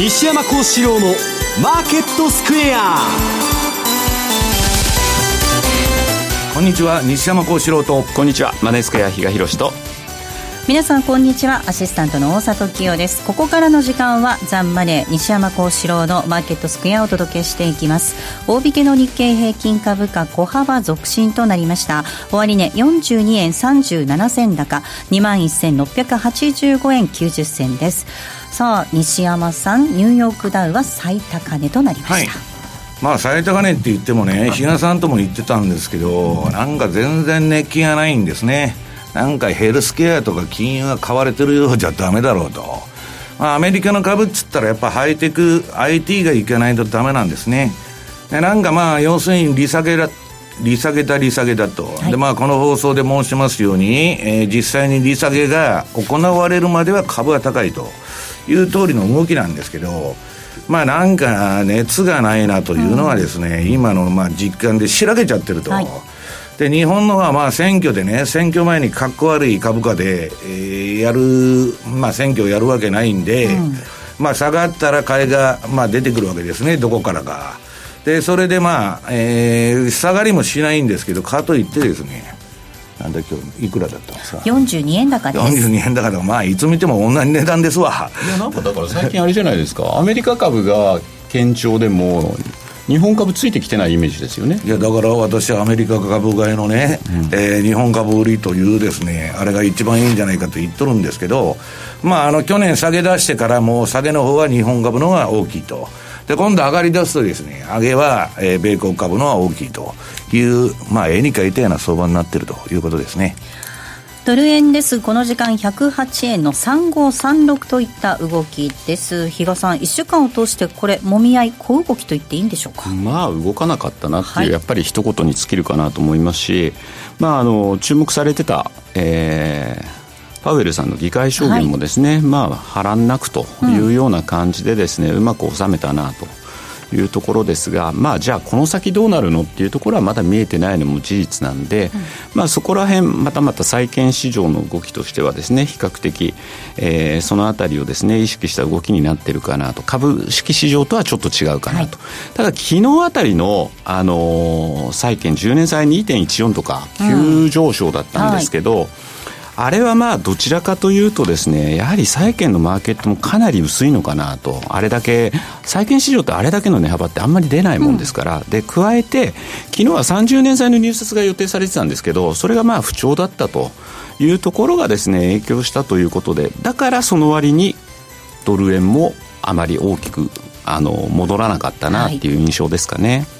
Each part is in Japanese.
西山幸四郎のマーケットスクエア。こんにちは西山幸四郎と。こんにちはマネースクエア比嘉宏と。皆さんこんにちはアシスタントの大里清です。ここからの時間はザンマネー西山幸四郎のマーケットスクエアをお届けしていきます。大引けの日経平均株価小幅続伸となりました。終値42円37銭高。21,685円90銭ですさあ西山さんニューヨークダウは最高値となりました、はいまあ最高値って言ってもね、比嘉さんとも言ってたんですけど、なんか全然熱気がないんですね。なんかヘルスケアとか金融が買われてるようじゃダメだろうと。まあ、アメリカの株っつったらやっぱハイテク IT がいけないとダメなんですね。でなんかまあ要するに利下げだ利下げだ利下げだと、はい、でまあこの放送で申しますように、えー、実際に利下げが行われるまでは株は高いという通りの動きなんですけどまあなんか熱がないなというのはですね、うん、今のまあ実感でしらけちゃってると、はい。で日本のはまあ選挙でね、選挙前にかっこ悪い株価で、えー、やる、まあ、選挙をやるわけないんで、うん、まあ、下がったら買いが、まあ、出てくるわけですね、どこからか。で、それでまあ、えー、下がりもしないんですけど、かといってですね、なんだ今日いくらだったんですか42円高です。42円高だ。まあいつ見ても同じ値段ですわ。いやなんかだから最近あれじゃないですか。アメリカ株が堅調でも日本株ついてきてないイメージですよね。いやだから私アメリカ株買いのね、うん、えー、日本株売りというですねあれが一番いいんじゃないかと言っとるんですけどまああの去年下げ出してからもう下げの方は日本株の方が大きいとで今度上がり出すとですね上げは、えー、米国株の方が大きいというまあ絵に描いたような相場になっているということですねドル円です。この時間108円の3536といった動きです。比嘉さん、1週間を通してこれ、もみ合い、小動きと言っていいんでしょうか？まあ、動かなかったなっていう、はい、やっぱり一言に尽きるかなと思いますし、まあ、あの、注目されてた、えー、パウエルさんの議会証言もですね、はい、まあ波乱なくというような感じでですね、うん、うまく収めたなというところですが、まあ、じゃあこの先どうなるのっていうところはまだ見えてないのも事実なんで、うん、まあ、そこら辺またまた債券市場の動きとしてはですね比較的、えー、そのあたりをですね意識した動きになってるかなと。株式市場とはちょっと違うかなと、はい、ただ昨日あたりの、あのー、債券10年債2.14とか急上昇だったんですけど、うん。はいあれはまあどちらかというとですねやはり債券のマーケットもかなり薄いのかなと。あれだけ債券市場ってあれだけの値幅ってあんまり出ないもんですから、うん、で加えて昨日は30年債の入札が予定されてたんですけどそれがまあ不調だったというところがですね影響したということで。だからその割にドル円もあまり大きくあの戻らなかったなっていう印象ですかね。はい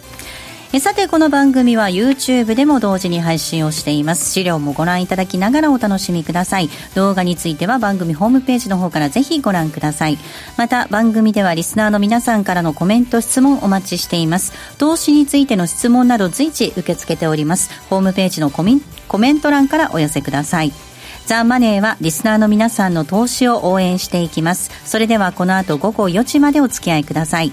さてこの番組は YouTube でも同時に配信をしています。資料もご覧いただきながらお楽しみください。動画については番組ホームページの方からぜひご覧ください。また番組ではリスナーの皆さんからのコメント質問お待ちしています。投資についての質問など随時受け付けております。ホームページのコメント欄からお寄せください。ザ・マネーはリスナーの皆さんの投資を応援していきます。それではこの後午後4時までお付き合いください。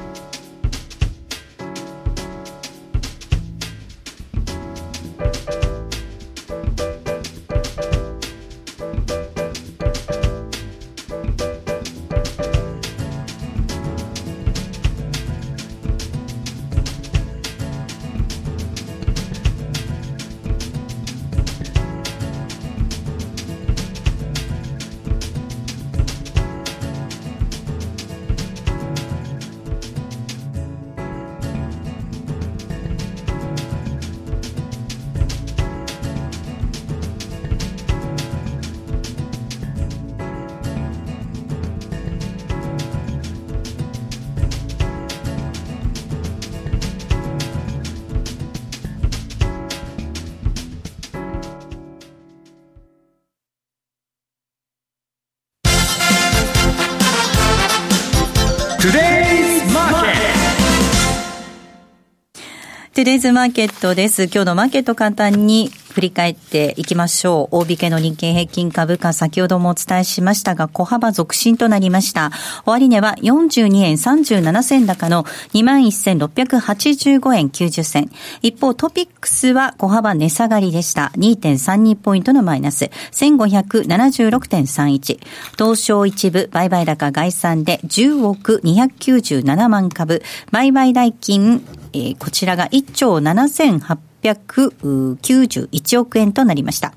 トゥデイズマーケットです。今日のマーケット簡単に振り返っていきましょう。大引けの日経平均株価、先ほどもお伝えしましたが、小幅続伸となりました。終値は42円37銭高の21,685円90銭。一方、トピックスは小幅値下がりでした。2.32ポイントのマイナス。1576.31。東証一部、売買高概算で10億297万株。売買代金、えー、こちらが1兆7800 891億円となりました。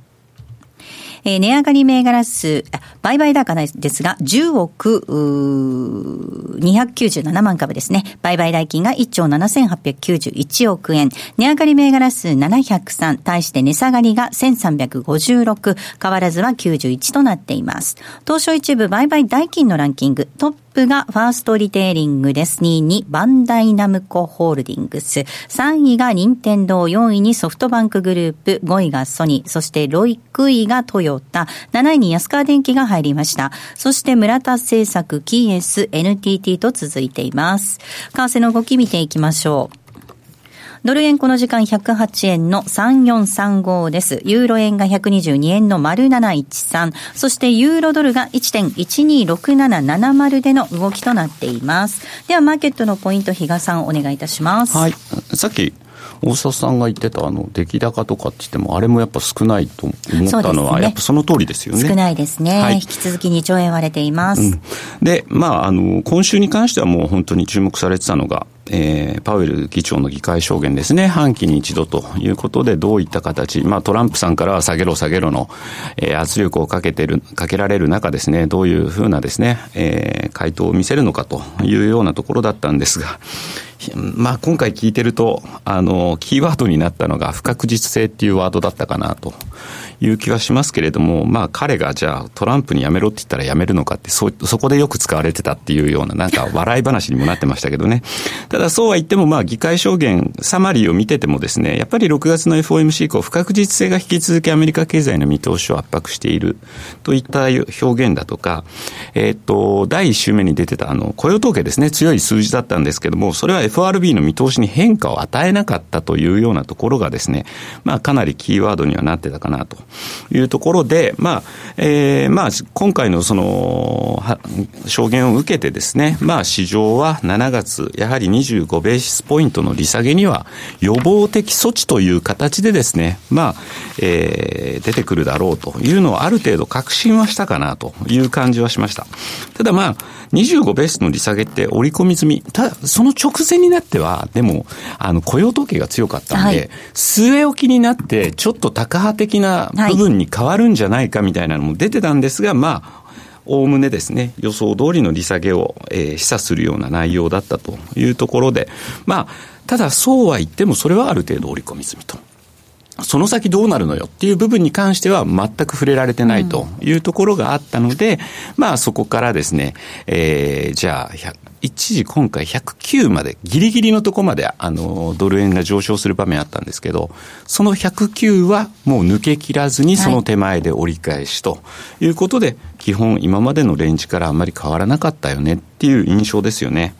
えー、値上がり銘柄数、売買高ですが、10億297万株ですね。売買代金が1兆7891億円。値上がり銘柄数703、対して値下がりが1356、変わらずは91となっています。東証一部売買代金のランキング、トップがファーストリテイリングです。2位にバンダイナムコホールディングス。3位が任天堂、4位にソフトバンクグループ、5位がソニー、そしてロイ6位がトヨタ、7位に安川電機が入りました。そして村田製作、キーエス、NTT と続いています。為替の動き見ていきましょう。ドル円この時間108円の3435です。ユーロ円が122円の丸713。そしてユーロドルが1.126770での動きとなっています。ではマーケットのポイント、比嘉さんお願いいたします。はい。さっき大沢さんが言ってたあの出来高とかって言ってもあれもやっぱ少ないと思ったのは、やっぱその通りですよね少ないですね、はい、引き続き2兆円割れています、うん、でまああの今週に関してはもう本当に注目されてたのがえー、パウエル議長の議会証言ですね、半期に一度ということで、どういった形、まあ、トランプさんからは下げろ下げろの、えー、圧力をかけてる、かけられる中ですね、どういうふうなですね、えー、回答を見せるのかというようなところだったんですが、まあ、今回聞いてると、あの、キーワードになったのが不確実性っていうワードだったかなという気はしますけれども、まあ、彼がじゃあトランプに辞めろって言ったら辞めるのかって、そ、そこでよく使われてたっていうような、なんか笑い話にもなってましたけどね。ただそうは言っても、まあ、議会証言、サマリーを見ててもですね、やっぱり6月の FOMC 以降、不確実性が引き続きアメリカ経済の見通しを圧迫しているといった表現だとか、えっ、と、第1週目に出てたあの、雇用統計ですね、強い数字だったんですけども、それは FRB の見通しに変化を与えなかったというようなところがですね、まあ、かなりキーワードにはなってたかなというところで、まあ、えー、まあ、今回のその、証言を受けてですね、まあ、市場は7月、やはり25ベーシスポイントの利下げには予防的措置という形でですね、まあ、えー、出てくるだろうというのをある程度確信はしたかなという感じはしました。ただまあ、25ベースの利下げって織り込み済み。ただ、その直前になっては、でも、あの、雇用統計が強かったんで、はい、据え置きになって、ちょっと高派的な部分に変わるんじゃないかみたいなのも出てたんですが、まあ、おおむねですね、予想通りの利下げを、えー、示唆するような内容だったというところで、まあ、ただそうは言ってもそれはある程度織り込み済みと。その先どうなるのよっていう部分に関しては全く触れられてないというところがあったので、うん、まあそこからですね、えー、じゃあ、一時今回109まで、ギリギリのとこまで、あの、ドル円が上昇する場面あったんですけど、その109はもう抜け切らずにその手前で折り返しということで、はい、基本今までのレンジからあんまり変わらなかったよねっていう印象ですよね。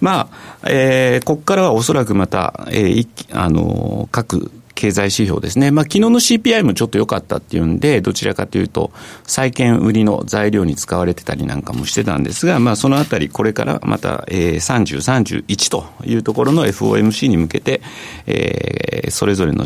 まあ、えー、ここからはおそらくまた、えー、あの、各経済指標ですね。まあ、昨日の CPI もちょっと良かったっていうんで、どちらかというと、債券売りの材料に使われてたりなんかもしてたんですが、まあ、そのあたり、これからまた、えー、30、31というところの FOMC に向けて、えー、それぞれの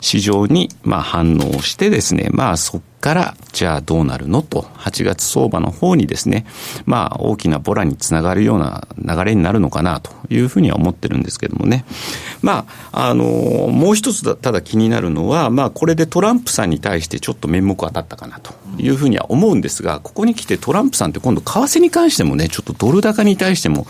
市場に、まあ、反応してですね、まあ、そから、じゃあどうなるの？と、8月相場の方にですね、まあ大きなボラにつながるような流れになるのかなというふうには思ってるんですけどもね。まあ、あの、もう一つだただ気になるのは、まあこれでトランプさんに対してちょっと面目当たったかなというふうには思うんですが、ここに来てトランプさんって今度為替に関してもね、ちょっとドル高に対しても、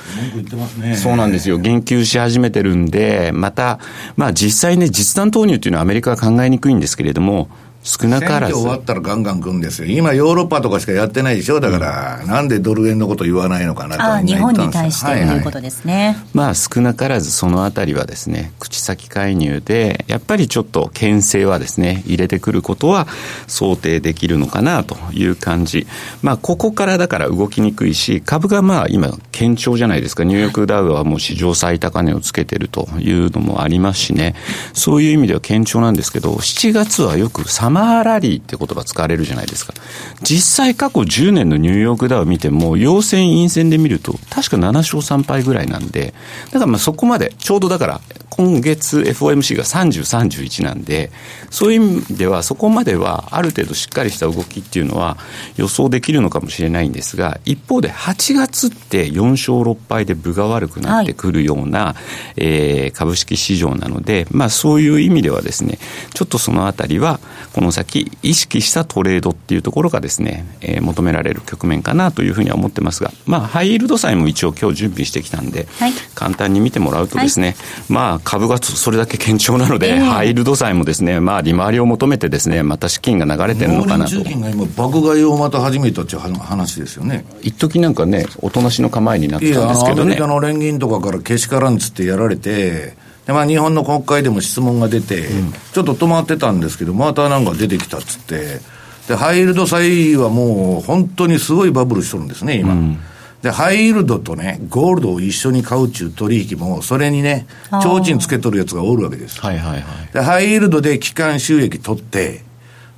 そうなんですよ、言及し始めてるんで、また、まあ実際ね、実弾投入っていうのはアメリカは考えにくいんですけれども、少なからず。選挙終わったらガンガン来るんですよ。今ヨーロッパとかしかやってないでしょ？だから、うん、なんでドル円のこと言わないのかなとあ日本に対してということですね。はいはい、まあ少なからずそのあたりはですね、口先介入で、やっぱりちょっと牽制はですね、入れてくることは想定できるのかなという感じ。まあここからだから動きにくいし、株がまあ今堅調じゃないですか。ニューヨークダウはもう史上最高値をつけてるというのもありますしね。そういう意味では堅調なんですけど、7月はよくサマーラリーって言葉使われるじゃないですか。実際過去10年のニューヨークダウ見ても、陽線陰線で見ると、確か7勝3敗ぐらいなんで、だからまあそこまで、ちょうどだから、今月 FOMC が30、31なんで、そういう意味ではそこまではある程度しっかりした動きっていうのは予想できるのかもしれないんですが、一方で8月って4勝6敗で分が悪くなってくるような、はい、えー、株式市場なので、まあそういう意味ではですね、ちょっとそのあたりはこの先意識したトレードっていうところがですね、えー、求められる局面かなというふうには思ってますが、まあハイイールド債も一応今日準備してきたんで、はい、簡単に見てもらうとですね、はい、まあ株がそれだけ堅調なので、えー、ハイールド債もですね、まあ、利回りを求めてですね、また資金が流れてるのかなと。中金が今、爆買いをまた始めたっていう話ですよね。一時なんかね、おとなしの構えになってたんですけどね。アメリカの連銀とかからけしからんつってやられて、でまあ、日本の国会でも質問が出て、うん、ちょっと止まってたんですけど、またなんか出てきたっつって、で、ハイールド債はもう本当にすごいバブルしとるんですね、今。うんで、ハイイールドとね、ゴールドを一緒に買うっていう取引も、それにね、提灯つけとるやつがおるわけです。はいはいはい。で、ハイイールドで期間収益取って、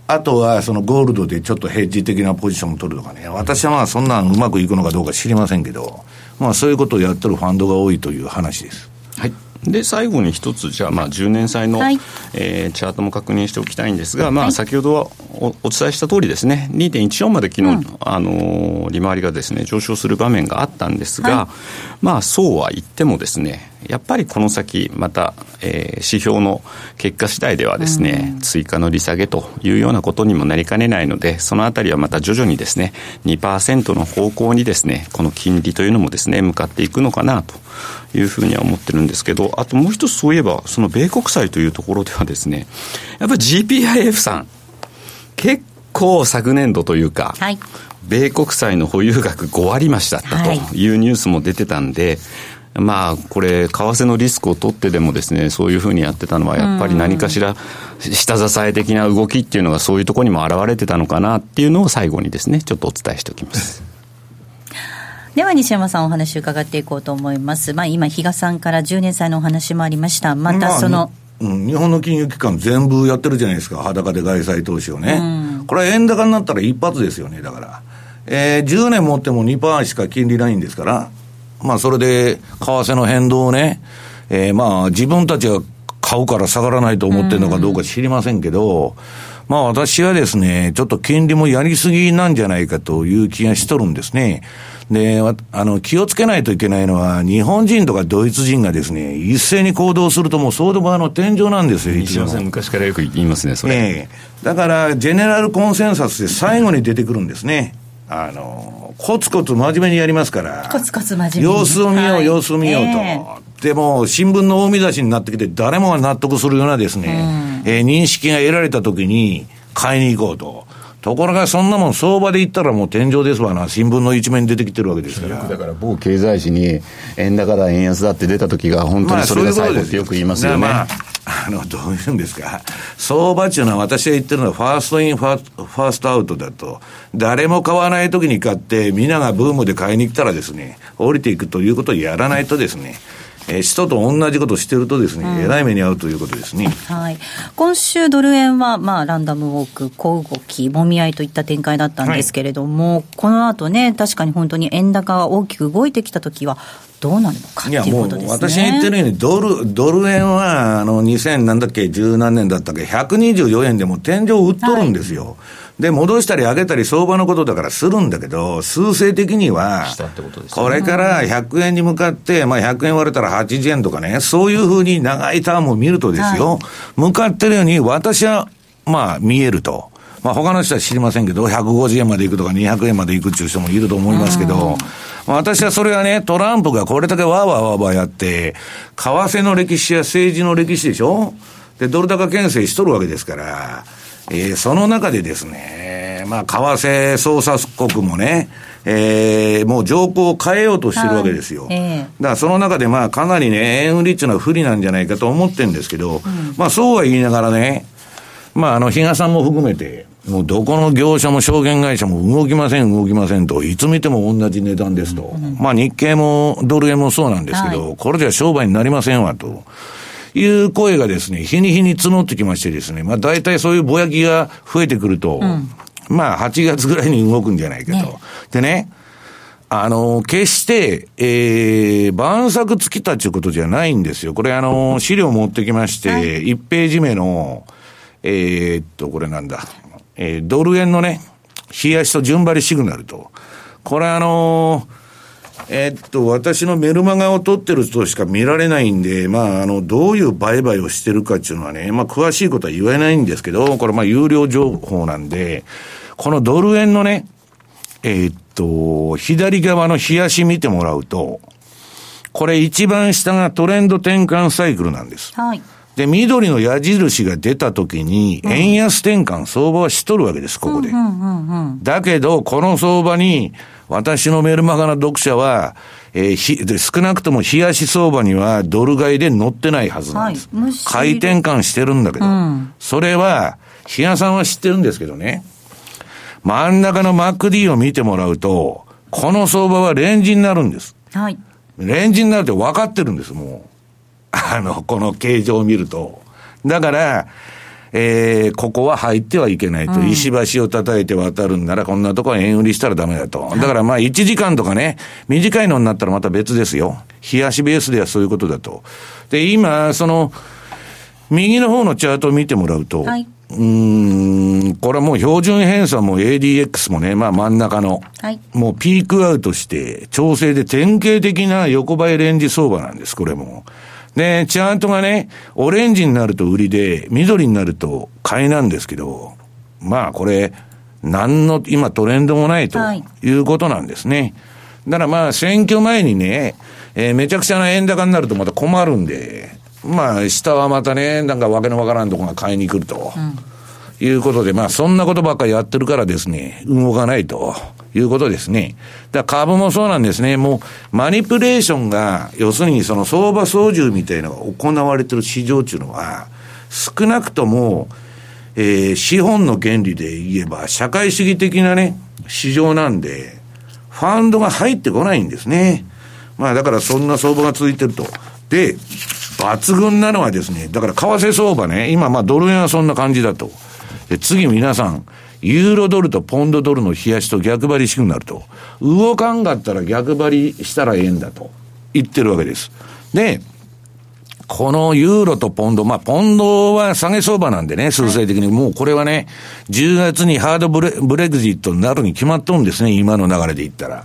あとはそのゴールドでちょっとヘッジ的なポジションを取るとかね、私はまあそんなんうまくいくのかどうか知りませんけど、まあそういうことをやってるファンドが多いという話です。はい。で最後に一つ、じゃあ、まあ、10年債の、はい、えー、チャートも確認しておきたいんですが、まあ、先ほどはおお伝えした通りですね、2.14まで昨日、うん、あの利回りがですね上昇する場面があったんですが、はい、まあ、そうは言ってもですね、やっぱりこの先、また、えー、指標の結果次第ではですね、うん、追加の利下げというようなことにもなりかねないので、そのあたりはまた徐々にですね、2%の方向にですね、この金利というのもですね、向かっていくのかなというふうには思ってるんですけど、あともう一つそういえば、その米国債というところではですね、やっぱり GPIF さん、結構昨年度というか、はい、米国債の保有額5割増だったというニュースも出てたんで、まあ、これ、為替のリスクを取ってでもですね、そういうふうにやってたのは、やっぱり何かしら、下支え的な動きっていうのが、そういうところにも表れてたのかなっていうのを最後にですね、ちょっとお伝えしておきます。では西山さんお話伺っていこうと思います。まあ今、比嘉さんから10年債のお話もありました。またその、まあうん、日本の金融機関全部やってるじゃないですか、裸で外債投資をね。うん、これは円高になったら一発ですよね、だから。えー、10年持っても2%しか金利ないんですから、まあ、それで、為替の変動をね、えー、まあ、自分たちが買うから下がらないと思ってるのかどうか知りませんけど、まあ私はですね、ちょっと金利もやりすぎなんじゃないかという気がしとるんですね。で、あの、気をつけないといけないのは、日本人とかドイツ人がですね、一斉に行動するともう相場の天井なんですよ、西山さん昔からよく言いますね、それ。ええだから、ジェネラルコンセンサスで最後に出てくるんですね。あの、コツコツ真面目にやりますから。コツコツ真面目に。様子を見よう、はい、様子を見ようと。えー、でも、新聞の大見出しになってきて、誰もが納得するようなですね、うん、えー、認識が得られたときに、買いに行こうと。ところが、そんなもん、相場で言ったらもう天井ですわな、新聞の一面に出てきてるわけですから。だから、某経済誌に、円高だ、円安だって出た時が、本当にそれが最後ってよく言いますよね。まああの、どういうんですか。相場っていうのは私が言ってるのは first in fir、first out だと。誰も買わない時に買って、皆がブームで買いに来たらですね、降りていくということをやらないとですね、えー、人と同じことをしてるとですね、うん、えらい目に遭うということですね。はい。今週ドル円は、まあ、ランダムウォーク、小動き、もみ合いといった展開だったんですけれども、はい、この後ね、確かに本当に円高が大きく動いてきたときは、どうなるのかいや、もう、私が言ってるように、ドル、ドル円は、あの、2000なんだっけ、十何年だったっけ、124円でも天井売っとるんですよ。はい。で、戻したり上げたり相場のことだからするんだけど、数勢的には、これから100円に向かって、まあ100円割れたら80円とかね、そういうふうに長いタームを見るとですよ、向かってるように私は、まあ見えると。まあ他の人は知りませんけど、150円まで行くとか200円まで行くっていう人もいると思いますけど、私はそれはね、トランプがこれだけわーわーわーわーやって、為替の歴史や政治の歴史でしょ？で、ドル高牽制しとるわけですから、えー、その中でですね、まあ、為替操作国もね、えー、もう条項を変えようとしてるわけですよ。はい、えー、だからその中でまあかなりね、円売りっていうのは不利なんじゃないかと思ってるんですけど、うん、まあそうは言いながらね、まああの、比嘉さんも含めて、もうどこの業者も証券会社も動きません、動きませんと、いつ見ても同じ値段ですと。うん、まあ日経もドル円もそうなんですけど、はい、これじゃ商売になりませんわと。いう声がですね、日に日に募ってきましてですね、まあ大体そういうぼやきが増えてくると、うん、まあ8月ぐらいに動くんじゃないかと。ね、でね、あの、決して、えー、晩作尽きたということじゃないんですよ。これあの、資料持ってきまして、はい、1ページ目の、えー、っと、これなんだ、えー、ドル円のね、冷やしと順張りシグナルと。これあのーえっと、私のメルマガを取ってる人しか見られないんで、まあ、あの、どういう売買をしてるかっていうのはね、まあ、詳しいことは言えないんですけど、これまあ、有料情報なんで、このドル円のね、え、っと、左側の冷やし見てもらうと、これ一番下がトレンド転換サイクルなんです。はい。で、緑の矢印が出た時に、円安転換、相場はしとるわけです、ここで。だけど、この相場に、私のメルマガの読者は、えー、ひ少なくとも冷やし相場にはドル買いで乗ってないはずなんです。はい、回転換してるんだけど、うん、それは、冷やさんは知ってるんですけどね、真ん中の MacD を見てもらうと、この相場はレンジになるんです。はい。レンジになるって分かってるんです、もう。あの、この形状を見ると。だから、えー、ここは入ってはいけないと、うん、石橋を叩いて渡るんなら、こんなとこは円売りしたらダメだと。だからまあ、1時間とかね、短いのになったらまた別ですよ。冷やしベースではそういうことだと。で、今、その、右の方のチャートを見てもらうと、はい、うん、これはもう標準偏差も ADX もね、まあ真ん中の、はい、もうピークアウトして、調整で典型的な横ばいレンジ相場なんです、これも。で、チャートがね、オレンジになると売りで、緑になると買いなんですけど、まあこれ、何の今トレンドもないということなんですね。はい、だからまあ選挙前にね、えー、めちゃくちゃな円高になるとまた困るんで、まあ下はまたね、なんかわけのわからんとこが買いに来ると。うんいうことで、まあ、そんなことばっかりやってるからですね、動かないということですね。だから株もそうなんですね。もう、マニプレーションが、要するにその相場操縦みたいなのが行われてる市場っていうのは、少なくとも、えー、資本の原理で言えば、社会主義的なね、市場なんで、ファンドが入ってこないんですね。まあ、だからそんな相場が続いてると。で、抜群なのはですね、だから為替相場ね、今まあドル円はそんな感じだと。で、次皆さん、ユーロドルとポンドドルの冷やしと逆張りしくなると。動かんかったら逆張りしたらええんだと言ってるわけです。で、このユーロとポンド、まあ、ポンドは下げ相場なんでね、数勢的に。もうこれはね、10月にハードブレブレグジットになるに決まっとるんですね、今の流れで言ったら。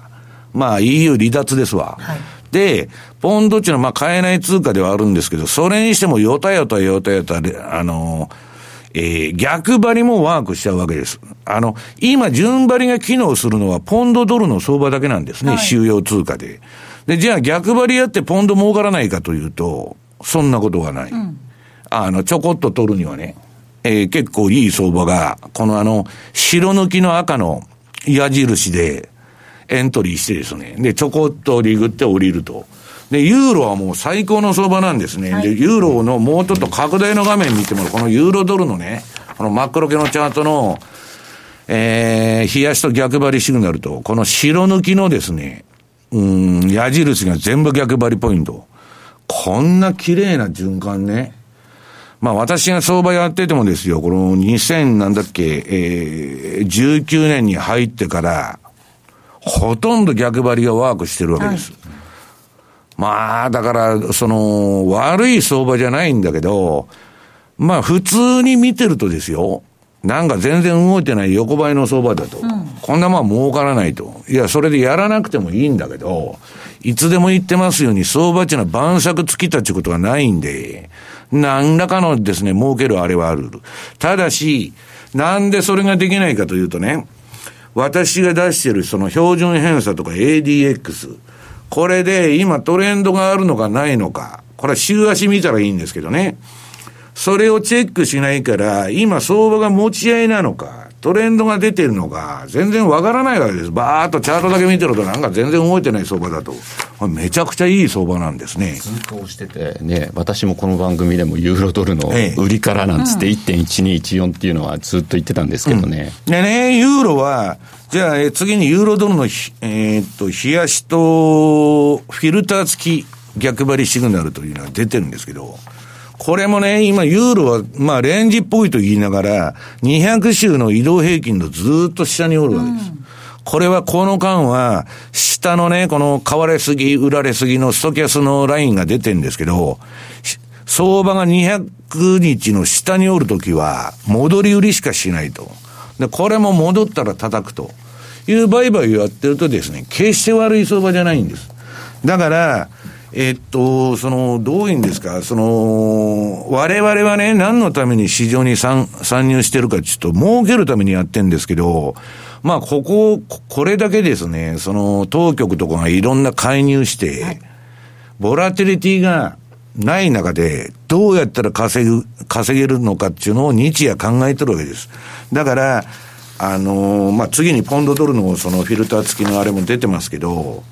まあ、EU 離脱ですわ。はい、で、ポンドっていうのはまあ買えない通貨ではあるんですけど、それにしてもよたよたよたよた、あのーえー、逆張りもワークしちゃうわけです。あの、今、順張りが機能するのは、ポンドドルの相場だけなんですね、はい、収容通貨で。で、じゃあ逆張りやってポンド儲からないかというと、そんなことがない。うん、あの、ちょこっと取るにはね、えー、結構いい相場が、このあの、白抜きの赤の矢印でエントリーしてですね、で、ちょこっとリグって降りると。で、ユーロはもう最高の相場なんですね。はい、で、ユーロのもうちょっと拡大の画面見てもこのユーロドルのね、このマクロ系のチャートの、えー、冷やしと逆張りシグナルと、この白抜きのですね、うん、矢印が全部逆張りポイント。こんな綺麗な循環ね。まあ私が相場やっててもですよ、この2000なんだっけ、えー、19年に入ってから、ほとんど逆張りがワークしてるわけです。はいまあ、だから、その、悪い相場じゃないんだけど、まあ、普通に見てるとですよ、なんか全然動いてない横ばいの相場だと。うん、こんなまあ儲からないと。いや、それでやらなくてもいいんだけど、いつでも言ってますように、相場っていうのは晩酌尽きたってことはないんで、何らかのですね、儲けるあれはある。ただし、なんでそれができないかというとね、私が出してるその標準偏差とか ADX、これで今トレンドがあるのかないのか、これは週足見たらいいんですけどね。それをチェックしないから、今相場が持ち合いなのか、トレンドが出てるのか、全然わからないわけです。バーっとチャートだけ見てるとなんか全然動いてない相場だと。めちゃくちゃいい相場なんですね。ずっとしてて、ね、私もこの番組でもユーロドルの売りからなんつって1.1214っていうのはずっと言ってたんですけどね。うん、でね、ユーロは、じゃあ、次にユーロドルの、えー、っと、冷やしと、フィルター付き逆張りシグナルというのが出てるんですけど、これもね、今、ユーロは、まあ、レンジっぽいと言いながら、200週の移動平均のずっと下におるわけです。うん、これは、この間は、下のね、この買われすぎ、売られすぎのストキャスのラインが出てるんですけど、相場が200日の下におるときは、戻り売りしかしないと。で、これも戻ったら叩くという売買をやってるとですね、決して悪い相場じゃないんです。だから、えっと、その、どういうんですか、その、我々はね、何のために市場に参参入してるかちょっと、儲けるためにやってんですけど、まあ、ここ、これだけですね、その、当局とかがいろんな介入して、ボラティリティがない中で、どうやったら稼ぐ、稼げるのかっていうのを日夜考えてるわけです。だから、あのまあ、次にポンドドルのそのフィルター付きのあれも出てますけど、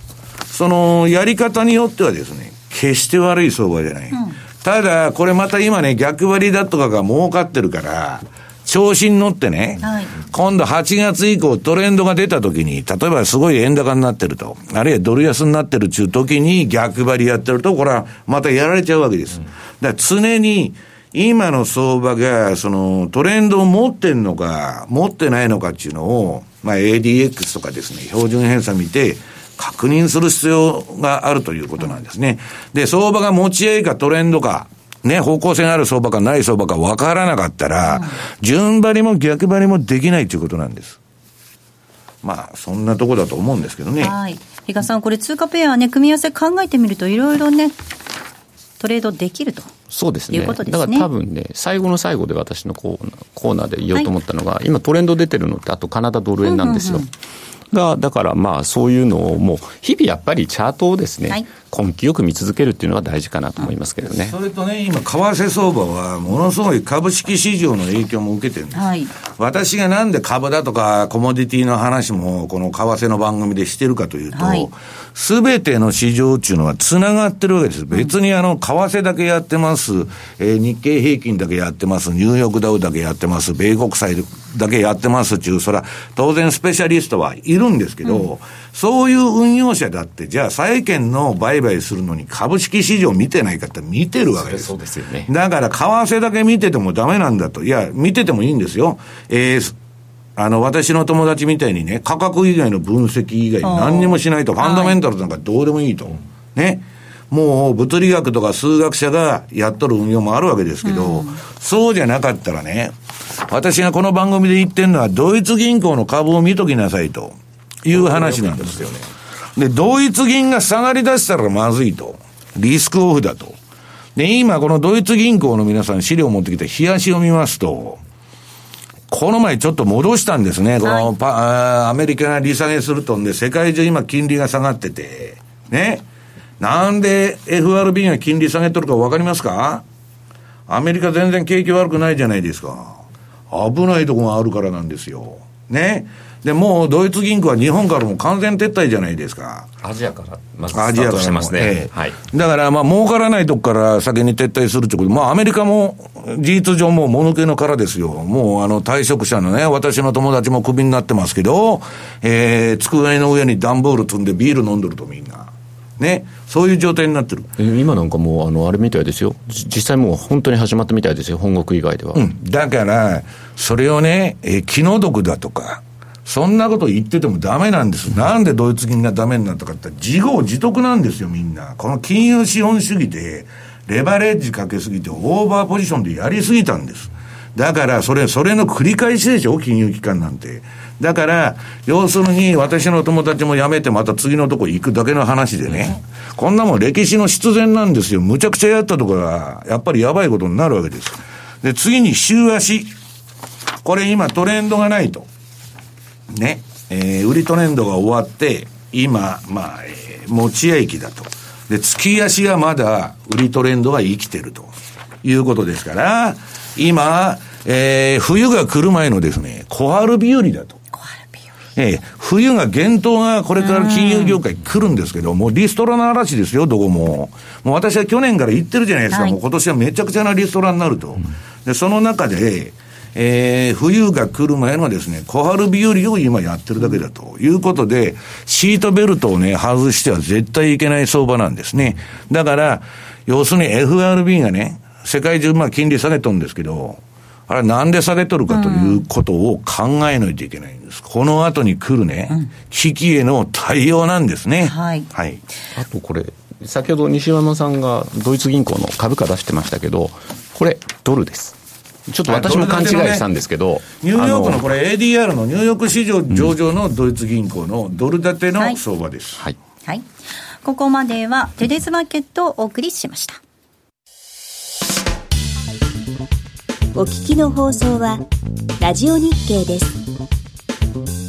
そのやり方によってはですね、決して悪い相場じゃない。うん、ただ、これまた今ね、逆張りだとかが儲かってるから、調子に乗ってね、はい、今度8月以降トレンドが出た時に、例えばすごい円高になってると、あるいはドル安になってるっていう時に逆張りやってると、これはまたやられちゃうわけです。だから常に、今の相場が、そのトレンドを持ってんのか、持ってないのかっていうのを、まあ ADX とかですね、標準偏差見て、確認する必要があるということなんですね。で、相場が持ち合いかトレンドか、ね、方向性がある相場かない相場か分からなかったら、順張りも逆張りもできないということなんです。まあ、そんなとこだと思うんですけどね。はい。比嘉さん、これ通貨ペアね、組み合わせ考えてみると、いろいろね、トレードできると。そうですね。うすねだから多分ね、最後の最後で私のコーナーコーナーで言おうと思ったのが、はい、今トレンド出てるのって、あとカナダドル円なんですよ。うんうんうんが、だからまあそういうのをもう日々やっぱりチャートをですね、はい、根気よく見続けるっていうのが大事かなと思いますけどね。それとね、今、為替相場はものすごい株式市場の影響も受けてるんです。はい、私がなんで株だとかコモディティの話もこの為替の番組でしてるかというと、す、べ、ての市場っていうのはつながってるわけです。別にあの、為替だけやってます、えー、日経平均だけやってます、ニューヨークダウだけやってます、米国債だけやってますっていう、それは当然スペシャリストはいるんですけど、うん、そういう運用者だって、じゃあ債券の売買するのに株式市場見てないかって見てるわけです。そうですよね。だから為替だけ見ててもダメなんだと。いや、見ててもいいんですよ。えー、あの、私の友達みたいにね、価格以外の分析以外何にもしないと、ファンダメンタルなんかどうでもいいと。ね。もう物理学とか数学者がやっとる運用もあるわけですけど、うん、そうじゃなかったらね、私がこの番組で言ってるのは、ドイツ銀行の株を見ときなさいという話なんですよね。で、ドイツ銀が下がり出したらまずいと。リスクオフだと。で、今このドイツ銀行の皆さん資料を持ってきて冷やしを見ますと、この前ちょっと戻したんですね。このパ、アメリカが利下げするとんで、世界中今金利が下がってて、ね。なんで FRB が金利下げとるか分かりますか？アメリカ全然景気悪くないじゃないですか。危ないとこがあるからなんですよ。ね。で、もうドイツ銀行は日本からも完全撤退じゃないですか。アジアから、まずアジアからますね。ええ、はい。だから、まあ、儲からないとこから先に撤退するってこと、まあ、アメリカも事実上もうもぬけの殻ですよ。もう、あの、退職者のね、私の友達もクビになってますけど、えー、机の上に段ボール積んでビール飲んでるとみんな。ね。そういう状態になってる。今なんかもう、あの、あれみたいですよ。実際もう本当に始まったみたいですよ。本国以外では。うん。だから、それをね、えー、気の毒だとか、そんなこと言っててもダメなんです。なんでドイツ銀がダメになったかって自業自得なんですよ、みんな。この金融資本主義で、レバレッジかけすぎて、オーバーポジションでやりすぎたんです。だから、それ、それの繰り返しでしょ、金融機関なんて。だから、要するに、私の友達も辞めて、また次のとこ行くだけの話でね、こんなもん歴史の必然なんですよ。むちゃくちゃやったとこは、やっぱりやばいことになるわけです。で、次に週足。これ今トレンドがないと。ね、えー、売りトレンドが終わって、今、まあ、えー、持ち合い期だと。で、月足がまだ売りトレンドが生きてるということですから、今、えー、冬が来る前のですね、小春日和だと。ええ、冬が、厳冬がこれから金融業界来るんですけど、もうリストラの嵐ですよ、どこも。もう私は去年から言ってるじゃないですか、はい、もう今年はめちゃくちゃなリストラになると。で、その中で、えー、冬が来る前のですね、小春日和を今やってるだけだということで、シートベルトをね、外しては絶対いけない相場なんですね。だから、要するに FRB がね、世界中まあ金利下げとるんですけど、あれなんで下げとるかということを考えないといけないんです。この後に来るね、うん、危機への対応なんですね。はい。はい。あとこれ、先ほど西山さんがドイツ銀行の株価出してましたけど、これ、ドルです。ちょっと私も勘違いしたんですけど、ね、ニューヨークのこれ ADR のニューヨーク市場上場のドイツ銀行のドル建ての相場です。はい。はい、ここまではテレスマーケットをお送りしました。お聞きの放送は、ラジオ日経です。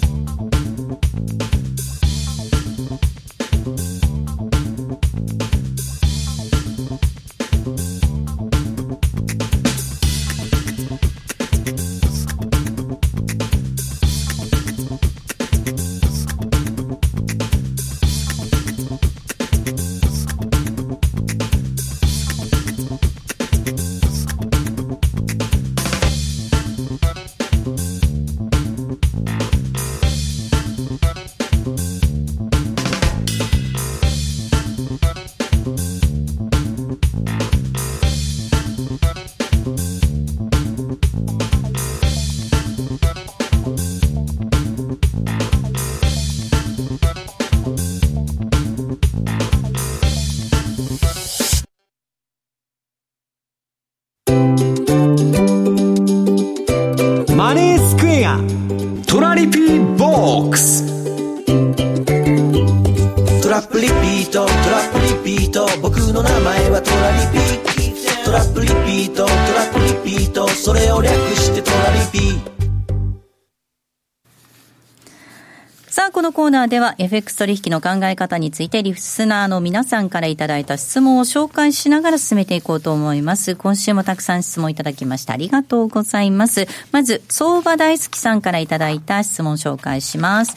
では FX 取引の考え方についてリスナーの皆さんからいただいた質問を紹介しながら進めていこうと思います。今週もたくさん質問いただきました。ありがとうございます。まず、相場大好きさんからいただいた質問を紹介します。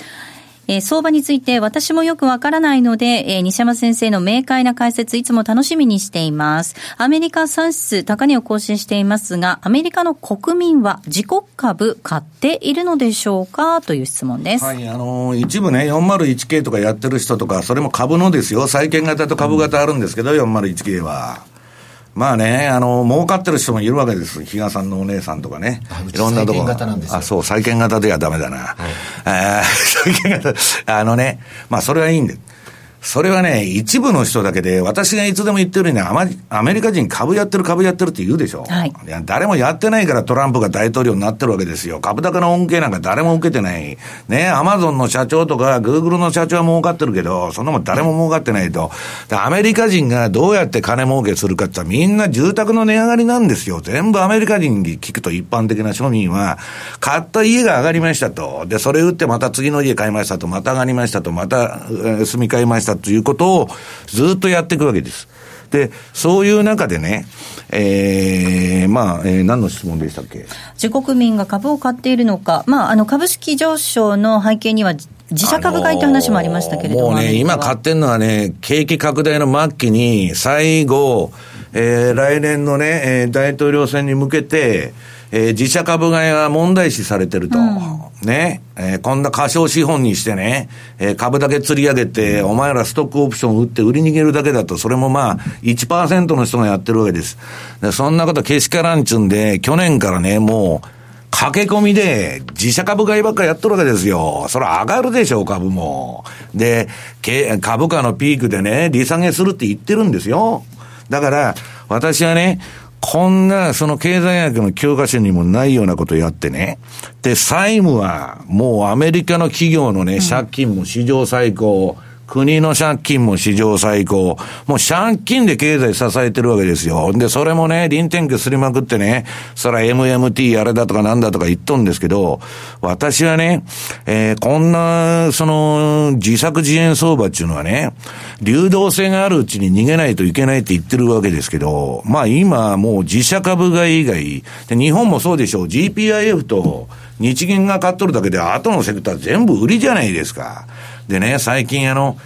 えー、相場について私もよくわからないので、えー、西山先生の明快な解説いつも楽しみにしています。アメリカ産指高値を更新していますが、アメリカの国民は自国株買っているのでしょうか？という質問です。はい、あのー、一部ね、401K とかやってる人とか、それも株のですよ。債券型と株型あるんですけど、うん、401K は。まあね、あの、儲かってる人もいるわけです。比嘉さんのお姉さんとかね。いろんなところ。あ、そう、債券型ではダメだな。はい、債券型、あのね、まあそれはいいんで。それはね、一部の人だけで、私がいつでも言ってるようにね、アメリカ人株やってる株やってるって言うでしょ。はい。いや、誰もやってないからトランプが大統領になってるわけですよ。株高の恩恵なんか誰も受けてない。ね、アマゾンの社長とか、グーグルの社長は儲かってるけど、そんなもん誰も儲かってないと。アメリカ人がどうやって金儲けするかってみんな住宅の値上がりなんですよ。全部アメリカ人に聞くと一般的な庶民は、買った家が上がりましたと。で、それ売ってまた次の家買いましたと、また上がりましたと、また、住み替えましたということをずっとやっていくわけです。で、そういう中でね、えー、まあ、えー、何の質問でしたっけ？自国民が株を買っているのか、まあ、あの、株式上昇の背景には、自社株買いという話もありましたけれども。もうね、今買ってるのはね、景気拡大の末期に、最後、えー、来年のね、えー、大統領選に向けて、えー、自社株買いが問題視されてると。うん、ね。えー、こんな過小資本にしてね、えー、株だけ釣り上げて、お前らストックオプション売って売り逃げるだけだと、それもまあ、1%の人がやってるわけです。でそんなことけしからんちゅんで、去年からね、もう、駆け込みで自社株買いばっかやっとるわけですよ。それ上がるでしょう、株も。で、株価のピークでね、利下げするって言ってるんですよ。だから、私はね、こんな、その経済学の教科書にもないようなことやってね。で、債務は、もうアメリカの企業のね、借金も史上最高。国の借金も史上最高。もう借金で経済支えてるわけですよ。で、それもね、臨転機すりまくってね、そら MMT あれだとかなんだとか言っとんですけど、私はね、えー、こんな、その、自作自演相場っていうのはね、流動性があるうちに逃げないといけないって言ってるわけですけど、まあ今もう自社株買い以外、で日本もそうでしょう、GPIF と日銀が買っとるだけで後のセクター全部売りじゃないですか。でね、最近あの、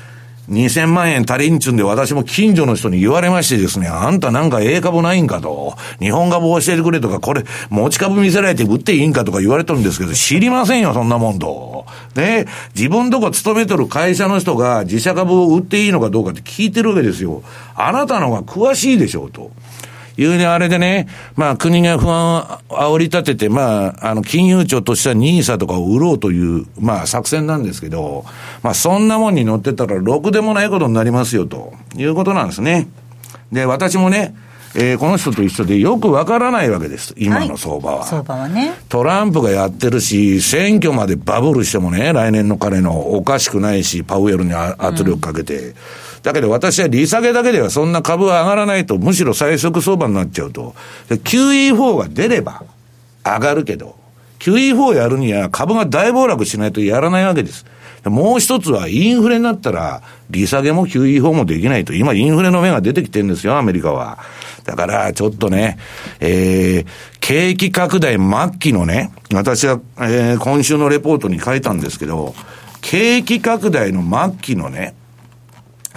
2000万円足りんちゅんで私も近所の人に言われましてですね、あんたなんか A 株ないんかと、日本株教えてくれとか、これ持ち株見せられて売っていいんかとか言われとるんですけど、知りませんよ、そんなもんと。ね、自分とこ勤めとる会社の人が自社株を売っていいのかどうかって聞いてるわけですよ。あなたの方が詳しいでしょうと。いうね、あれでね、まあ国が不安を煽り立てて、まあ、あの、金融庁としては NISA とかを売ろうという、まあ作戦なんですけど、まあそんなもんに乗ってたらろくでもないことになりますよ、ということなんですね。で、私もね、えー、この人と一緒でよくわからないわけです。今の相場は。はい、相場はね。トランプがやってるし、選挙までバブルしてもね、来年の彼のおかしくないし、パウエルに圧力かけて。うんだけど私は利下げだけではそんな株は上がらないと、むしろ最速相場になっちゃうと。QE4 が出れば上がるけど、QE4 やるには株が大暴落しないとやらないわけです。もう一つはインフレになったら、利下げも QE4 もできないと。今インフレの目が出てきてるんですよ、アメリカは。だから、ちょっとね、えー、景気拡大末期のね、私は、えー、今週のレポートに書いたんですけど、景気拡大の末期のね、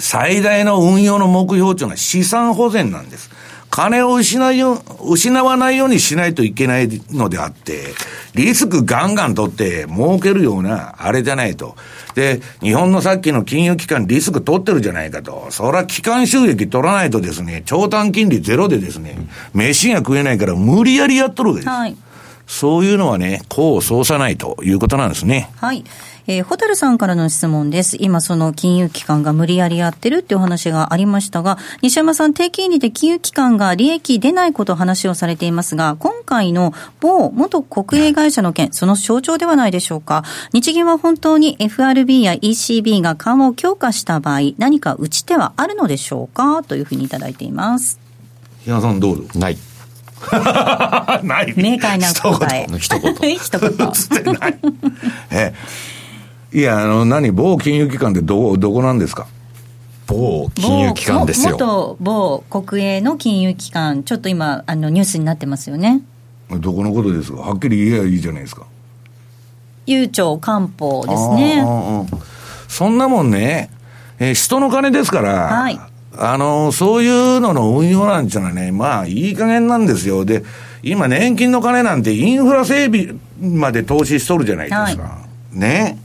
最大の運用の目標というのは資産保全なんです。金を失いよ、失わないようにしないといけないのであって、リスクガンガン取って儲けるような、あれじゃないと。で、日本のさっきの金融機関リスク取ってるじゃないかと。そら機関収益取らないとですね、長短金利ゼロでですね、飯が食えないから無理やりやっとるわけです。はい、そういうのはね、功を奏さないということなんですね。はい。えー、ホタルさんからの質問です。今その金融機関が無理やりやってるっていうお話がありましたが、西山さん、低金利で金融機関が利益出ないことを話をされていますが、今回の某元国営会社の件、その象徴ではないでしょうか。日銀は本当に FRB や ECB が緩和を強化した場合、何か打ち手はあるのでしょうか？というふうにいただいています。日野さんどうぞ。ない。ない。明快な答え。一言。一言。一言。えいや、あの、何、某金融機関ってど、どこなんですか？某金融機関ですよ。元某国営の金融機関、ちょっと今、あのニュースになってますよね。どこのことですか？はっきり言えばいいじゃないですか。悠長官報ですね。そんなもんね、えー、人の金ですから、はい、あの、そういうのの運用なんていうのはね、まあ、いい加減なんですよ。で、今、年金の金なんてインフラ整備まで投資しとるじゃないですか。はい、ね。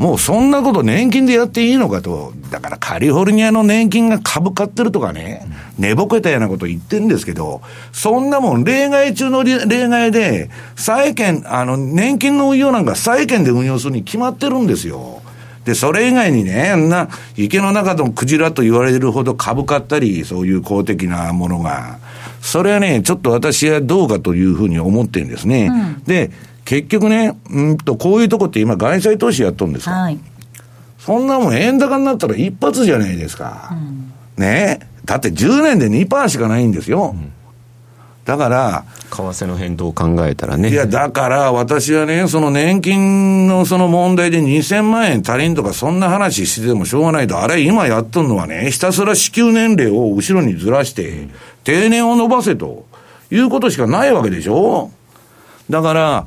もうそんなこと年金でやっていいのかと。だからカリフォルニアの年金が株買ってるとかね、寝ぼけたようなこと言ってるんですけど、そんなもん例外中の例外で、債券、あの、年金の運用なんか債券で運用するに決まってるんですよ。で、それ以外にね、あんな池の中のクジラと言われるほど株買ったり、そういう公的なものが、それはね、ちょっと私はどうかというふうに思ってるんですね。うん、で、結局ね、うんと、こういうとこって今、外債投資やっとるんですか。はい、そんなもん円高になったら一発じゃないですか。うん、ねだって10年で2%しかないんですよ。うんだから、為替の変動を考えたらね。いや、だから私はね、その年金のその問題で2000万円足りんとか、そんな話しててもしょうがないと、あれ今やっとるのはね、ひたすら支給年齢を後ろにずらして、定年を伸ばせということしかないわけでしょだから、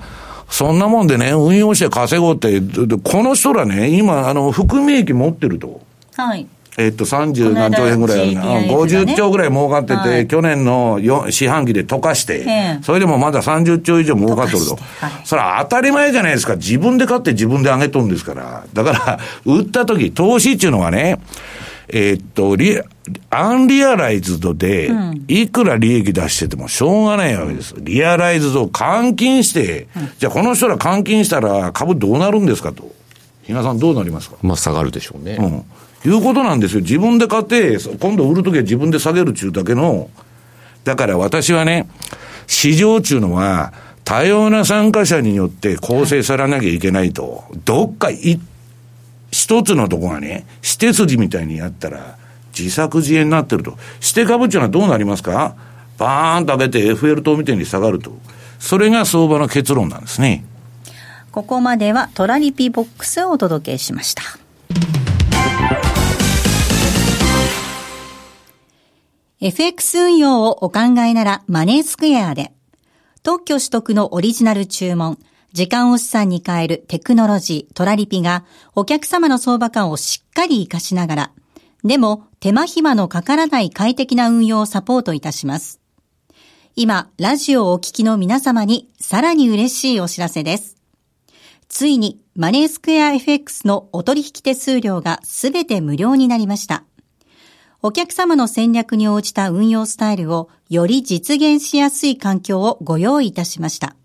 そんなもんでね、運用して稼ごうって、この人らね、今、あの、含み益持ってると。はい。えっと、30何兆円ぐらいあるな。ね、50兆ぐらい儲かってて、はい、去年の四半期で溶かして、それでもまだ30兆以上儲かっとると。はい、それは当たり前じゃないですか。自分で買って自分で上げとるんですから。だから、売った時、投資っていうのはね、えー、っと、リ、アンリアライズドで、いくら利益出しててもしょうがないわけです。リアライズドを換金して、じゃあこの人ら換金したら株どうなるんですかと。比嘉さんどうなりますか？まあ下がるでしょうね。うん。いうことなんですよ。自分で買って、今度売るときは自分で下げるちゅうだけの、だから私はね、市場中のは、多様な参加者によって構成されなきゃいけないと。どっか一一つのとこがね、捨て筋みたいにやったら、自作自演になってると。捨て株っていうのはどうなりますか？バーンと上げて FL 等みたいに下がると。それが相場の結論なんですね。ここまではトラリピボックスをお届けしました。FX 運用をお考えならマネースクエアで、特許取得のオリジナル注文、時間を資産に変えるテクノロジー、トラリピがお客様の相場感をしっかり活かしながら、でも手間暇のかからない快適な運用をサポートいたします。今、ラジオをお聞きの皆様にさらに嬉しいお知らせです。ついにマネースクエア FX のお取引手数料がすべて無料になりました。お客様の戦略に応じた運用スタイルをより実現しやすい環境をご用意いたしました。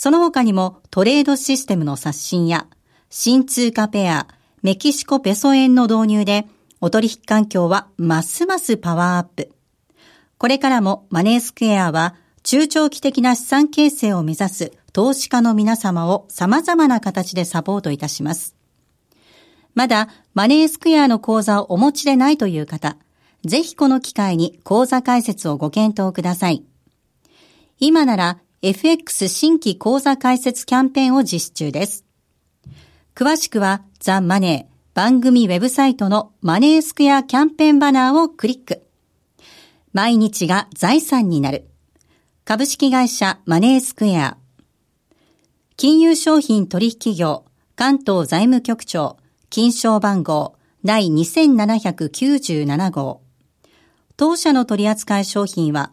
その他にもトレードシステムの刷新や新通貨ペア、メキシコペソ円の導入でお取引環境はますますパワーアップ。これからもマネースクエアは中長期的な資産形成を目指す投資家の皆様を様々な形でサポートいたします。まだマネースクエアの口座をお持ちでないという方、ぜひこの機会に口座開設をご検討ください。今なら FX 新規口座開設キャンペーンを実施中です。詳しくはザ・マネー番組ウェブサイトのマネースクエアキャンペーンバナーをクリック。毎日が財産になる。株式会社マネースクエア。金融商品取引業関東財務局長金賞番号第2797号。当社の取扱い商品は、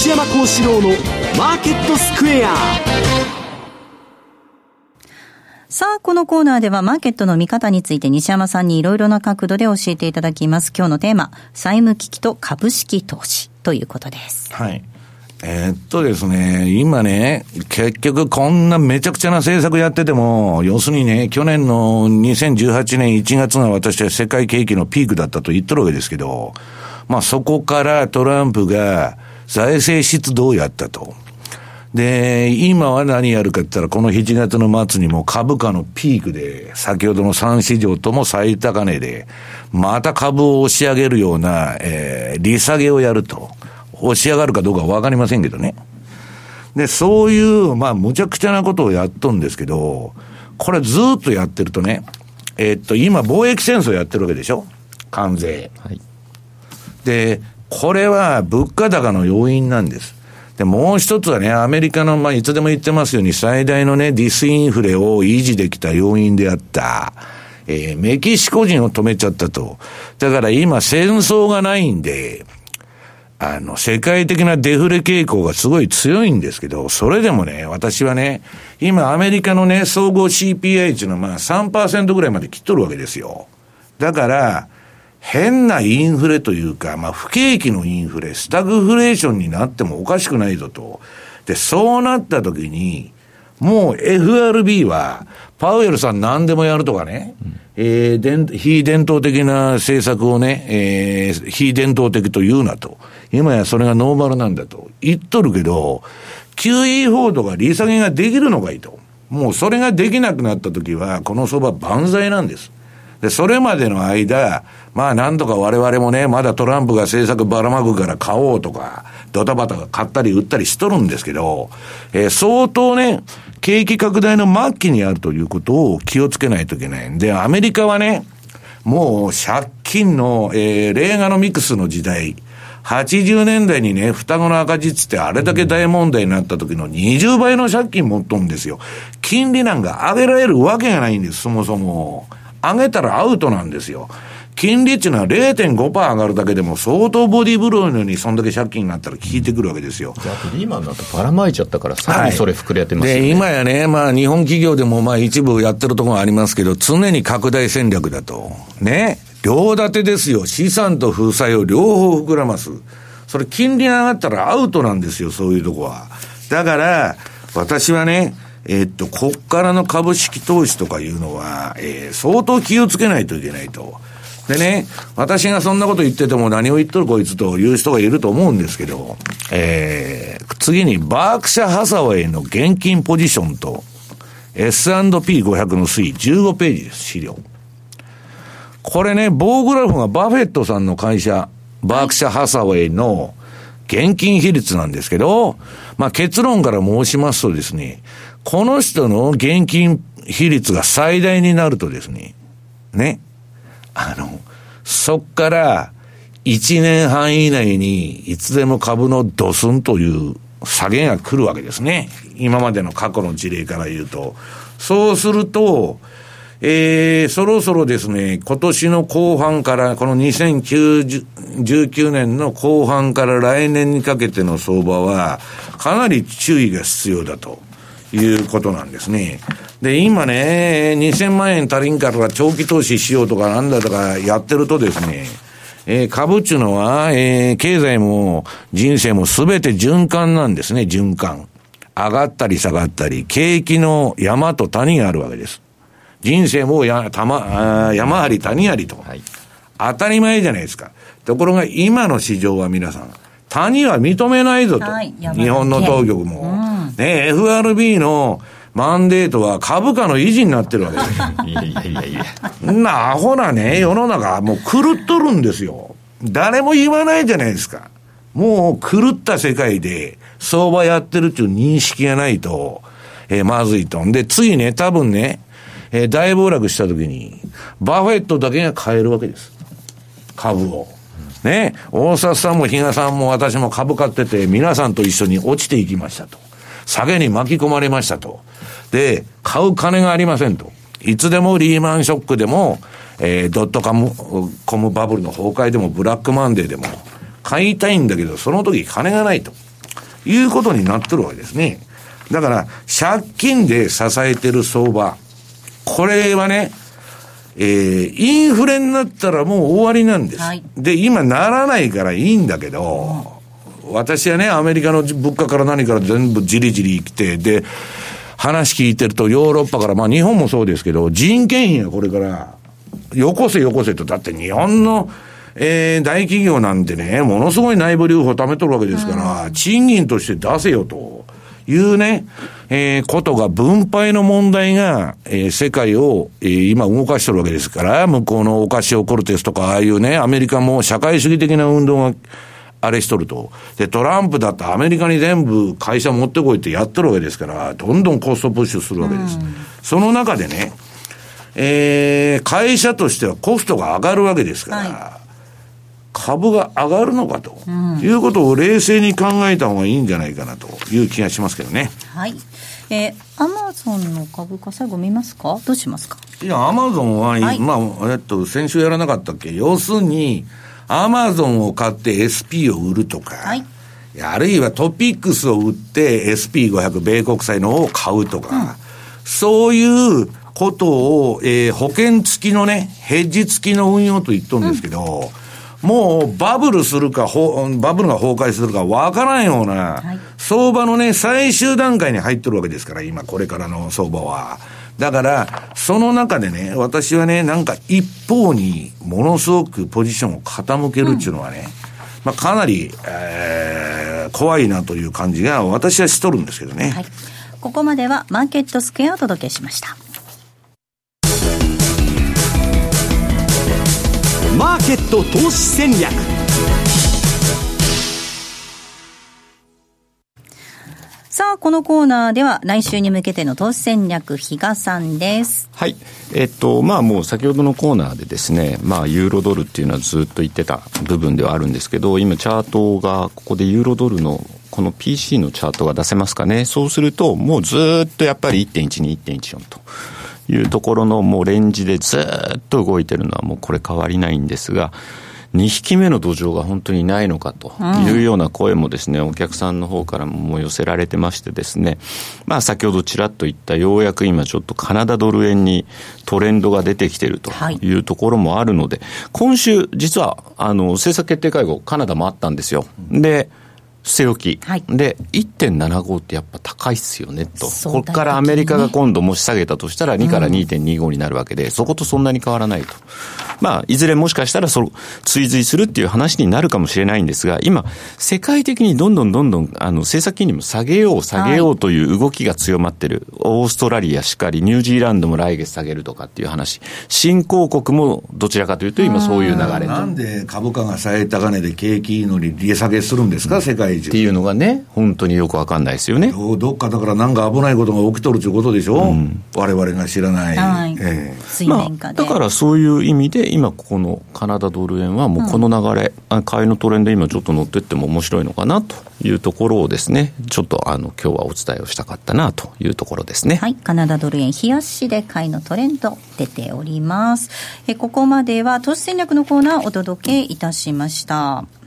西山幸四郎のマーケットスクエアさあ、このコーナーではマーケットの見方について西山さんにいろいろな角度で教えていただきます。今日のテーマ、債務危機と株式投資ということです。はい。えー、っとですね、今ね、結局こんなめちゃくちゃな政策やってても、要するにね、去年の2018年1月が私は世界景気のピークだったと言ってるわけですけど、まあそこからトランプが、財政出動をやったと。で、今は何やるかって言ったら、この7月の末にも株価のピークで、先ほどの3市場とも最高値で、また株を押し上げるような、えー、利下げをやると。押し上がるかどうかわかりませんけどね。で、そういう、まあ、むちゃくちゃなことをやっとんですけど、これずっとやってるとね、えー、っと、今、貿易戦争やってるわけでしょ？関税。はい。で、これは物価高の要因なんです。で、もう一つはね、アメリカの、まあ、いつでも言ってますように、最大のね、ディスインフレを維持できた要因であった、えー、メキシコ人を止めちゃったと。だから今、戦争がないんで、あの、世界的なデフレ傾向がすごい強いんですけど、それでもね、私はね、今アメリカのね、総合 CPI っていうのまあ3%ぐらいまで切っとるわけですよ。だから、変なインフレというか、まあ、不景気のインフレ、スタグフレーションになってもおかしくないぞと。で、そうなった時に、もう FRB は、パウエルさん何でもやるとかね、うん、えー、非伝統的な政策をね、えー、非伝統的と言うなと。今やそれがノーマルなんだと言っとるけど、QE 報道が利下げができるのかいと。もうそれができなくなった時は、この相場万歳なんです。で、それまでの間、まあなんとか我々もね、まだトランプが政策ばらまくから買おうとか、ドタバタ買ったり売ったりしとるんですけど、えー、相当ね、景気拡大の末期にあるということを気をつけないといけないで、アメリカはね、もう借金の、えー、レーガノミクスの時代、80年代にね、双子の赤字つってあれだけ大問題になった時の20倍の借金持っとんですよ。金利なんか上げられるわけがないんです、そもそも。上げたらアウトなんですよ。金利っていうのは0.5%上がるだけでも相当ボディーブローのようにそんだけ借金になったら効いてくるわけですよ。あとリーマンだとばらまいちゃったからさらにそれ膨れてます、ねはい、で、今やね、まあ日本企業でもまあ一部やってるところありますけど、常に拡大戦略だと。ね。両立てですよ。資産と負債を両方膨らます。それ金利が上がったらアウトなんですよ、そういうとこは。だから、私はね、えー、っと、こっからの株式投資とかいうのは、えー、相当気をつけないといけないと。でね、私がそんなこと言ってても何を言っとるこいつという人がいると思うんですけど、えー、次にバークシャ・ハサウェイの現金ポジションと S&P500 の推移15ページです、資料。これね、棒グラフがバフェットさんの会社、バークシャ・ハサウェイの現金比率なんですけど、まあ結論から申しますとですね、この人の現金比率が最大になるとですね、ね、あの、そっから1年半以内にいつでも株のドスンという下げが来るわけですね。今までの過去の事例から言うと。そうすると、えー、そろそろですね、今年の後半から、この2019年の後半から来年にかけての相場は、かなり注意が必要だということなんですね。で、今ね、2000万円足りんから長期投資しようとかなんだとかやってるとですね、えー、株っていうのは、えー、経済も人生もすべて循環なんですね、循環。上がったり下がったり、景気の山と谷があるわけです。人生もや、たま、山あり谷ありと。はい、当たり前じゃないですか。ところが今の市場は皆さん、谷は認めないぞと。はい、日本の当局も。うん、ね、FRB のマンデートは株価の維持になってるわけです。いやいやいやいや。なアホなね、世の中もう狂っとるんですよ。誰も言わないじゃないですか。もう狂った世界で相場やってるっていう認識がないと、えー、まずいと。んで、次ね、多分ね、えー、大暴落した時に、バフェットだけが買えるわけです。株を。ね、大札さんも比嘉さんも私も株買ってて、皆さんと一緒に落ちていきましたと。下げに巻き込まれましたと。で、買う金がありませんと。いつでもリーマンショックでも、えー、ドットカム、コムバブルの崩壊でも、ブラックマンデーでも、買いたいんだけど、その時金がないと。いうことになってるわけですね。だから、借金で支えてる相場。これはね、えー、インフレになったらもう終わりなんです。はい、で、今ならないからいいんだけど、私はね、アメリカの物価から何から全部じりじり来て、で、話聞いてるとヨーロッパから、まあ日本もそうですけど、人件費がこれから、よこせよこせと、だって日本の、えー、大企業なんてね、ものすごい内部留保貯めとるわけですから、賃金として出せよというね、えー、ことが、分配の問題が、えー、世界を、えー、今動かしてるわけですから、向こうのオカシオ・コルテスとか、ああいうね、アメリカも社会主義的な運動が、あれしとると。で、トランプだってアメリカに全部会社持ってこいってやってるわけですから、どんどんコストプッシュするわけです。その中でね、えー、会社としてはコストが上がるわけですから、はい、株が上がるのかと、いうことを冷静に考えた方がいいんじゃないかなという気がしますけどね。はい。えー、アマゾンの株価最後見ますか？どうしますか？いや、アマゾンは、はい、まあ、えっと、先週やらなかったっけ？要するに、アマゾンを買って SP を売るとか、はい、あるいはトピックスを売って SP500 米国債のを買うとか、うん、そういうことを、えー、保険付きのね、ヘッジ付きの運用と言っとるんですけど、うん、もうバブルするか、バブルが崩壊するかわからんような、はい、相場のね、最終段階に入ってるわけですから、今これからの相場は。だから、その中でね、私はね、なんか一方にものすごくポジションを傾けるっていうのはね、うん、まあかなり、えー、怖いなという感じが私はしとるんですけどね。はい。ここまではマーケットスクエアをお届けしました。マーケット投資戦略さあ、このコーナーでは来週に向けての投資戦略、比嘉さんです。はい。えっと、まあもう先ほどのコーナーでですね、まあユーロドルっていうのはずっと言ってた部分ではあるんですけど、今チャートがここでユーロドルのこの PC のチャートが出せますかね？そうすると、もうずっとやっぱり1.12、1.14と。いうところのもうレンジでずっと動いてるのはもうこれ変わりないんですが、2匹目の土壌が本当にないのかというような声もですね、お客さんの方からも寄せられてましてですね、まあ先ほどちらっと言ったようやく今ちょっとカナダドル円にトレンドが出てきてるとい。うところもあるので、今週実はあの政策決定会合カナダもあったんですよ。で、据え置き、はい、で1.75ってやっぱ高いっすよねと、ここからアメリカが今度もし下げたとしたら2から2.25になるわけで、うん、そことそんなに変わらないと、まあ、いずれもしかしたらそ追随するっていう話になるかもしれないんですが、今、世界的にどんどんどんどんあの政策金利も下げよう、下げようという動きが強まってる、はい、オーストラリアしかり、ニュージーランドも来月下げるとかっていう話、新興国もどちらかというと、今、そういう流れなんで株価が最高値で景気いいのに利下げするんですか、うん、世界っていうのがね、本当によくわかんないですよね。どっかだからなんか危ないことが起きとるということでしょ、うん、我々が知らない。はい、えー、水面下で、まあ、だからそういう意味で、今ここのカナダドル円はもうこの流れ、うん、買いのトレンド今ちょっと乗ってっても面白いのかなというところをですね、ちょっとあの今日はお伝えをしたかったなというところですね。はい、カナダドル円冷やしで買いのトレンド出ております。えここまでは投資戦略のコーナーお届けいたしました。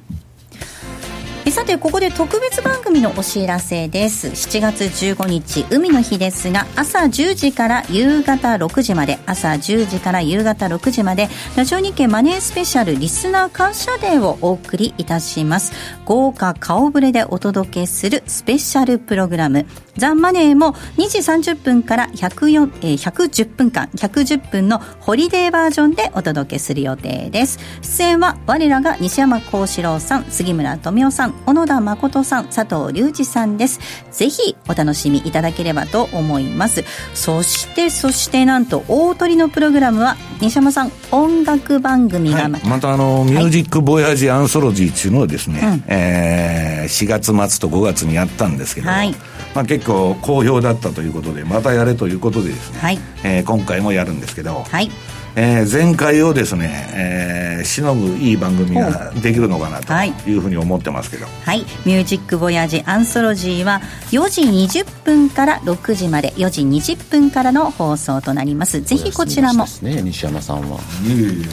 さてここで特別番組のお知らせです。7月15日海の日ですが朝10時から夕方6時まで。朝10時から夕方6時まで。ラジオ日経マネースペシャルリスナー感謝デーをお送りいたします。豪華顔ぶれでお届けするスペシャルプログラム。ザ・マネーも2時30分から104、え、110分間。110分のホリデーバージョンでお届けする予定です。出演は我らが西山幸四郎さん杉村富夫さん。小野田誠さん佐藤隆二さんです。ぜひお楽しみいただければと思います。そしてそしてなんと大鳥のプログラムは西山さん音楽番組がまた、はい、また。あの、ミュージックボヤージアンソロジーっていうのをですね、うん、えー、4月末と5月にやったんですけど、はい、まあ、結構好評だったということでまたやれということでですね、はい、えー、今回もやるんですけど、はいえー、前回をですね、えー、しのぐいい番組ができるのかなとい。うふうに思ってますけど、はい、ミュージックボヤージアンソロジーは4時20分から6時まで4時20分からの放送となります。ぜひこちらも。ね。西山さんは。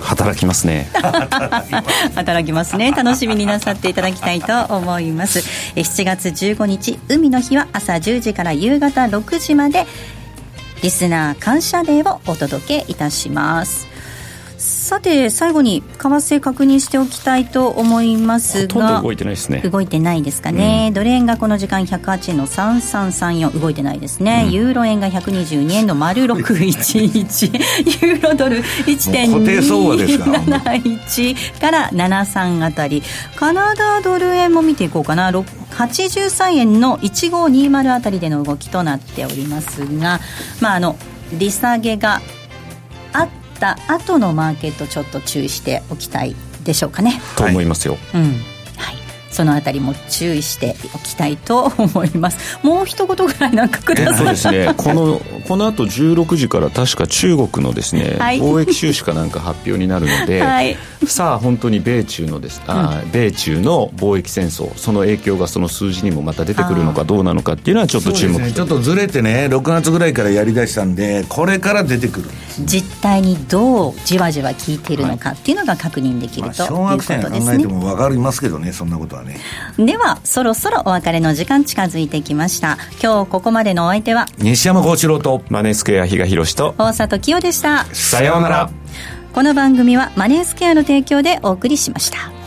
働きますね。働きますね。楽しみになさっていただきたいと思います。7月15日海の日は朝10時から夕方6時までリスナー感謝デーをお届けいたします。さて最後に為替確認しておきたいと思いますが動いてないですね。動いてないですかね、うん、ドル円がこの時間108円の3334動いてないですね、うん、ユーロ円が122円の丸611 ユーロドル1.271から73あたり。カナダドル円も見ていこうかな83円の1520あたりでの動きとなっておりますがまああの利下げがあっった後のマーケットちょっと注意しておきたいでしょうかね。と思いますよ。うんそのあたりも注意しておきたいと思います。もう一言ぐらいなんかください。そうですね。このこの後16時から確か中国のですね、はい、貿易収支かなんか発表になるので、はい、さあ本当に米中のですあ、うん、米中の貿易戦争その影響がその数字にもまた出てくるのかどうなのかっていうのはちょっと注目、ね、ちょっとずれてね6月ぐらいからやりだしたんでこれから出てくる。実態にどうじわじわ効いているのかっていうのが確認できる、はい、ということですね、まあ、考えても分かりますけどねそんなことはね。ではそろそろお別れの時間近づいてきました。今日ここまでのお相手は西山幸四郎とマネースクエア比嘉宏と大里清でした。さようなら。この番組はマネースクエアの提供でお送りしました